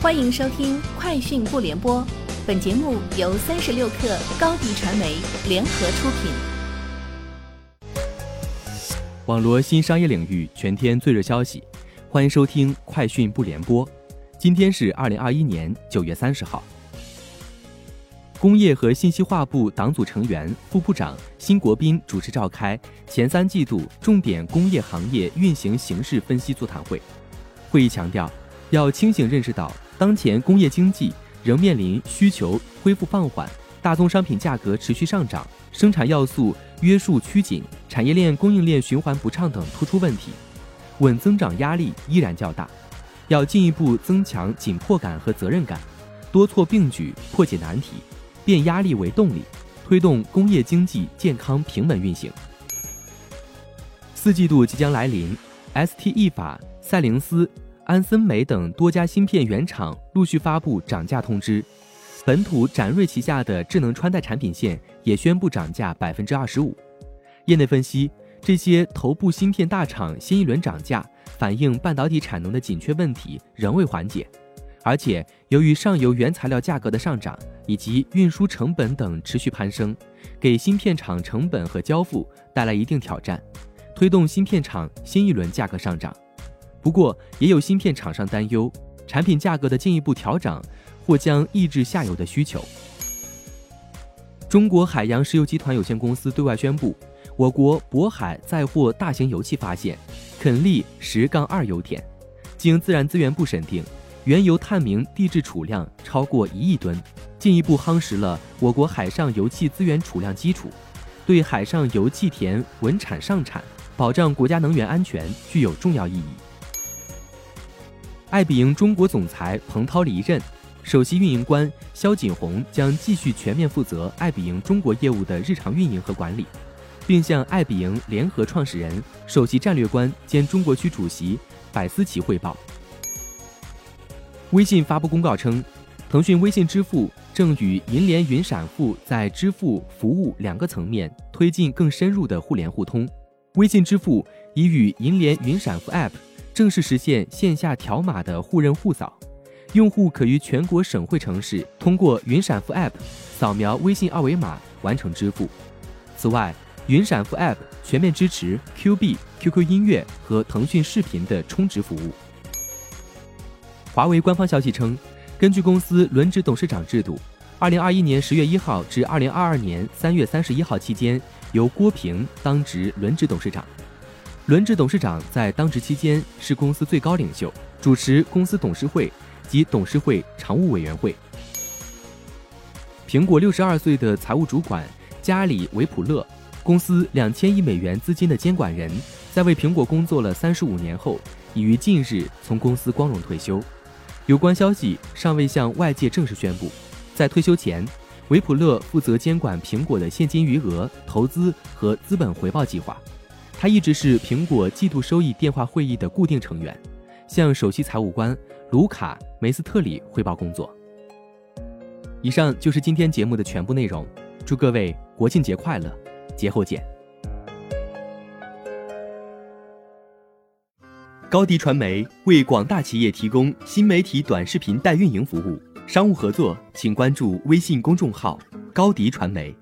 欢迎收听《快讯不联播》，本节目由三十六克高低传媒联合出品。网罗新商业领域全天最热消息，欢迎收听《快讯不联播》。今天是二零二一年九月三十号。工业和信息化部党组成员、副部长辛国斌主持召开前三季度重点工业行业运行形势分析座谈会。会议强调，要清醒认识到。当前工业经济仍面临需求恢复放缓、大宗商品价格持续上涨、生产要素约束趋紧、产业链供应链循环不畅等突出问题，稳增长压力依然较大。要进一步增强紧迫感和责任感，多措并举破解难题，变压力为动力，推动工业经济健康平稳运行。四季度即将来临，STE 法、赛灵思。安森美等多家芯片原厂陆续发布涨价通知，本土展锐旗下的智能穿戴产品线也宣布涨价百分之二十五。业内分析，这些头部芯片大厂新一轮涨价，反映半导体产能的紧缺问题仍未缓解，而且由于上游原材料价格的上涨以及运输成本等持续攀升，给芯片厂成本和交付带来一定挑战，推动芯片厂新一轮价格上涨。不过，也有芯片厂商担忧，产品价格的进一步调整或将抑制下游的需求。中国海洋石油集团有限公司对外宣布，我国渤海再获大型油气发现肯利十杠二油田，经自然资源部审定，原油探明地质储量超过一亿吨，进一步夯实了我国海上油气资源储量基础，对海上油气田稳产上产、保障国家能源安全具有重要意义。爱彼迎中国总裁彭涛离任，首席运营官肖锦红将继续全面负责爱彼迎中国业务的日常运营和管理，并向爱彼迎联合创始人、首席战略官兼中国区主席百思齐汇报。微信发布公告称，腾讯微信支付正与银联云闪付在支付服务两个层面推进更深入的互联互通。微信支付已与银联云闪付 App。正式实现线下条码的互认互扫，用户可于全国省会城市通过云闪付 App 扫描微信二维码完成支付。此外，云闪付 App 全面支持 Q 币、QQ 音乐和腾讯视频的充值服务。华为官方消息称，根据公司轮值董事长制度，二零二一年十月一号至二零二二年三月三十一号期间，由郭平当值轮值董事长。轮值董事长在当值期间是公司最高领袖，主持公司董事会及董事会常务委员会。苹果六十二岁的财务主管加里·维普勒，公司两千亿美元资金的监管人，在为苹果工作了三十五年后，已于近日从公司光荣退休。有关消息尚未向外界正式宣布。在退休前，维普勒负责监管苹果的现金余额、投资和资本回报计划。他一直是苹果季度收益电话会议的固定成员，向首席财务官卢卡·梅斯特里汇报工作。以上就是今天节目的全部内容，祝各位国庆节快乐，节后见。高迪传媒为广大企业提供新媒体短视频代运营服务，商务合作请关注微信公众号高迪传媒。